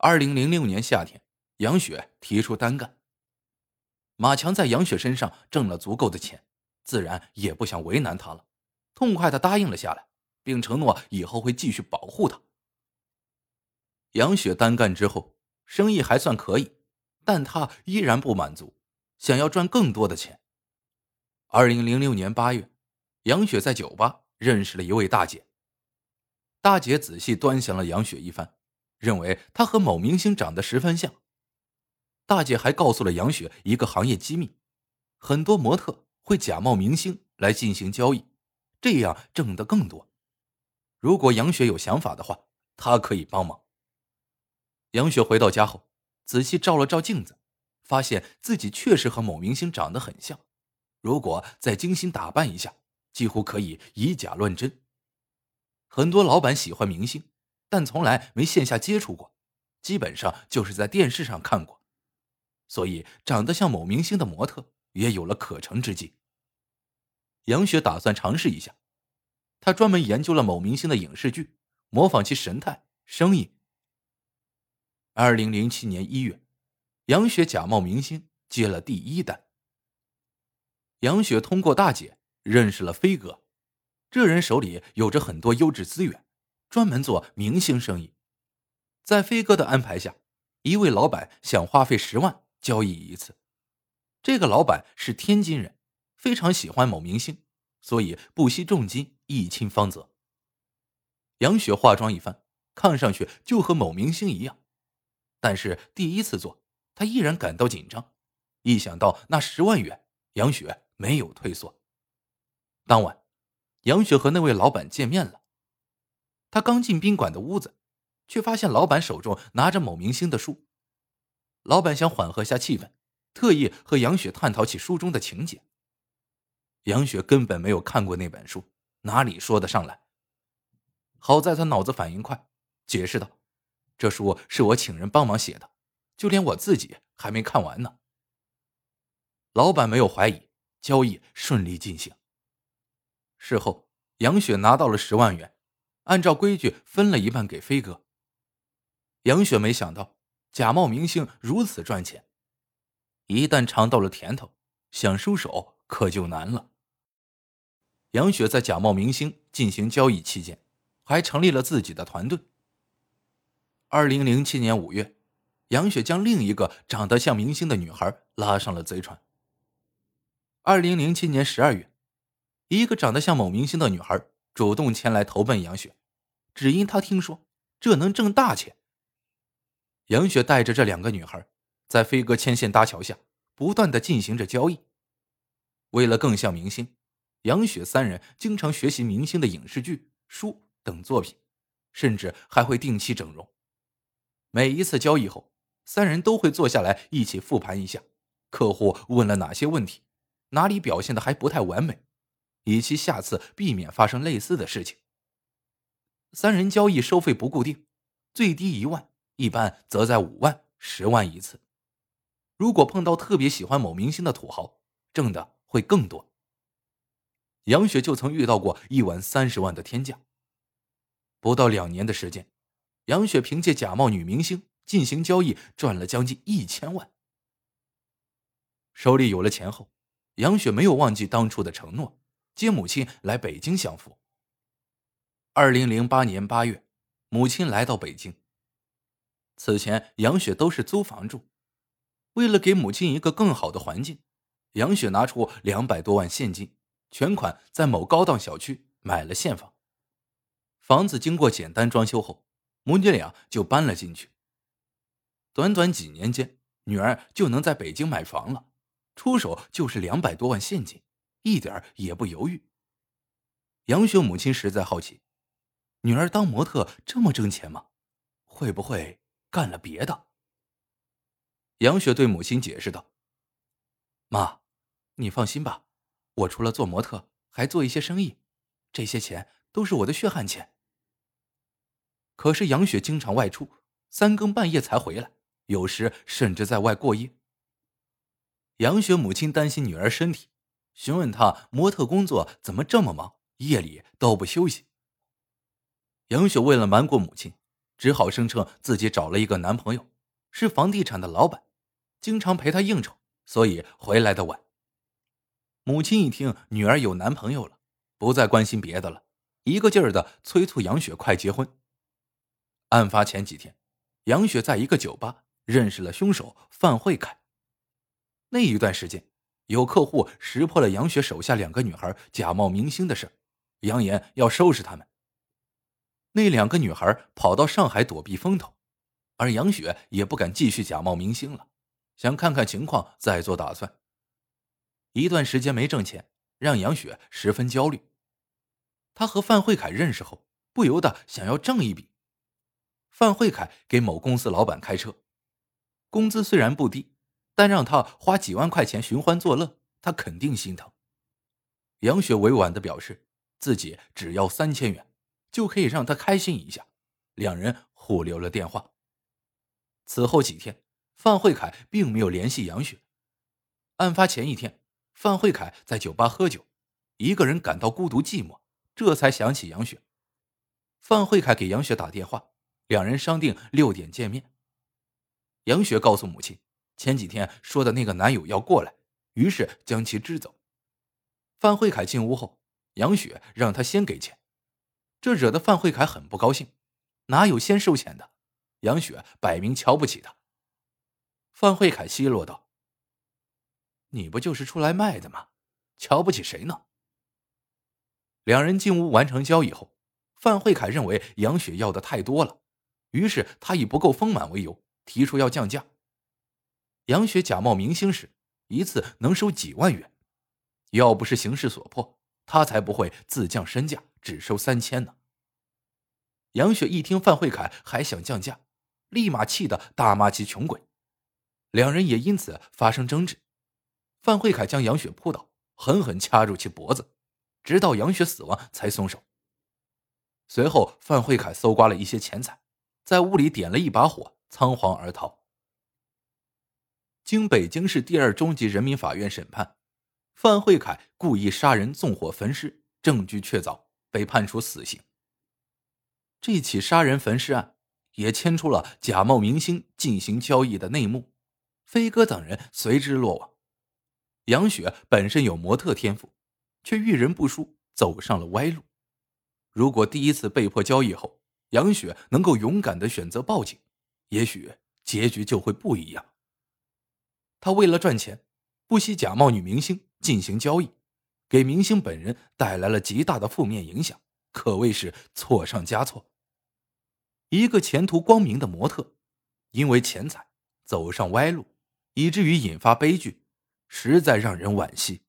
二零零六年夏天，杨雪提出单干。马强在杨雪身上挣了足够的钱，自然也不想为难她了，痛快的答应了下来，并承诺以后会继续保护她。杨雪单干之后，生意还算可以，但她依然不满足，想要赚更多的钱。二零零六年八月，杨雪在酒吧认识了一位大姐。大姐仔细端详了杨雪一番，认为她和某明星长得十分像。大姐还告诉了杨雪一个行业机密：很多模特会假冒明星来进行交易，这样挣得更多。如果杨雪有想法的话，她可以帮忙。杨雪回到家后，仔细照了照镜子，发现自己确实和某明星长得很像。如果再精心打扮一下，几乎可以以假乱真。很多老板喜欢明星，但从来没线下接触过，基本上就是在电视上看过。所以，长得像某明星的模特也有了可乘之机。杨雪打算尝试一下，她专门研究了某明星的影视剧，模仿其神态、声音。二零零七年一月，杨雪假冒明星接了第一单。杨雪通过大姐认识了飞哥，这人手里有着很多优质资源，专门做明星生意。在飞哥的安排下，一位老板想花费十万。交易一次，这个老板是天津人，非常喜欢某明星，所以不惜重金一亲芳泽。杨雪化妆一番，看上去就和某明星一样，但是第一次做，她依然感到紧张。一想到那十万元，杨雪没有退缩。当晚，杨雪和那位老板见面了。他刚进宾馆的屋子，却发现老板手中拿着某明星的书。老板想缓和下气氛，特意和杨雪探讨起书中的情节。杨雪根本没有看过那本书，哪里说得上来？好在他脑子反应快，解释道：“这书是我请人帮忙写的，就连我自己还没看完呢。”老板没有怀疑，交易顺利进行。事后，杨雪拿到了十万元，按照规矩分了一半给飞哥。杨雪没想到。假冒明星如此赚钱，一旦尝到了甜头，想收手可就难了。杨雪在假冒明星进行交易期间，还成立了自己的团队。二零零七年五月，杨雪将另一个长得像明星的女孩拉上了贼船。二零零七年十二月，一个长得像某明星的女孩主动前来投奔杨雪，只因她听说这能挣大钱。杨雪带着这两个女孩，在飞鸽牵线搭桥下，不断的进行着交易。为了更像明星，杨雪三人经常学习明星的影视剧、书等作品，甚至还会定期整容。每一次交易后，三人都会坐下来一起复盘一下，客户问了哪些问题，哪里表现的还不太完美，以期下次避免发生类似的事情。三人交易收费不固定，最低一万。一般则在五万、十万一次。如果碰到特别喜欢某明星的土豪，挣的会更多。杨雪就曾遇到过一晚三十万的天价。不到两年的时间，杨雪凭借假冒女明星进行交易，赚了将近一千万。手里有了钱后，杨雪没有忘记当初的承诺，接母亲来北京享福。二零零八年八月，母亲来到北京。此前，杨雪都是租房住。为了给母亲一个更好的环境，杨雪拿出两百多万现金，全款在某高档小区买了现房。房子经过简单装修后，母女俩就搬了进去。短短几年间，女儿就能在北京买房了，出手就是两百多万现金，一点也不犹豫。杨雪母亲实在好奇，女儿当模特这么挣钱吗？会不会？干了别的。杨雪对母亲解释道：“妈，你放心吧，我除了做模特，还做一些生意，这些钱都是我的血汗钱。”可是杨雪经常外出，三更半夜才回来，有时甚至在外过夜。杨雪母亲担心女儿身体，询问她模特工作怎么这么忙，夜里都不休息。杨雪为了瞒过母亲。只好声称自己找了一个男朋友，是房地产的老板，经常陪她应酬，所以回来的晚。母亲一听女儿有男朋友了，不再关心别的了，一个劲儿的催促杨雪快结婚。案发前几天，杨雪在一个酒吧认识了凶手范慧凯。那一段时间，有客户识破了杨雪手下两个女孩假冒明星的事扬言要收拾他们。那两个女孩跑到上海躲避风头，而杨雪也不敢继续假冒明星了，想看看情况再做打算。一段时间没挣钱，让杨雪十分焦虑。她和范慧凯认识后，不由得想要挣一笔。范慧凯给某公司老板开车，工资虽然不低，但让他花几万块钱寻欢作乐，他肯定心疼。杨雪委婉的表示，自己只要三千元，就可以让他开心一下。两人互留了电话。此后几天，范慧凯并没有联系杨雪。案发前一天。范慧凯在酒吧喝酒，一个人感到孤独寂寞，这才想起杨雪。范慧凯给杨雪打电话，两人商定六点见面。杨雪告诉母亲，前几天说的那个男友要过来，于是将其支走。范慧凯进屋后，杨雪让他先给钱，这惹得范慧凯很不高兴，哪有先收钱的？杨雪摆明瞧不起他。范慧凯奚落道。你不就是出来卖的吗？瞧不起谁呢？两人进屋完成交易后，范慧凯认为杨雪要的太多了，于是他以不够丰满为由提出要降价。杨雪假冒明星时，一次能收几万元，要不是形势所迫，他才不会自降身价，只收三千呢。杨雪一听范慧凯还想降价，立马气得大骂其穷鬼，两人也因此发生争执。范慧凯将杨雪扑倒，狠狠掐住其脖子，直到杨雪死亡才松手。随后，范慧凯搜刮了一些钱财，在屋里点了一把火，仓皇而逃。经北京市第二中级人民法院审判，范慧凯故意杀人、纵火焚尸，证据确凿，被判处死刑。这起杀人焚尸案也牵出了假冒明星进行交易的内幕，飞哥等人随之落网。杨雪本身有模特天赋，却遇人不淑，走上了歪路。如果第一次被迫交易后，杨雪能够勇敢的选择报警，也许结局就会不一样。他为了赚钱，不惜假冒女明星进行交易，给明星本人带来了极大的负面影响，可谓是错上加错。一个前途光明的模特，因为钱财走上歪路，以至于引发悲剧。实在让人惋惜。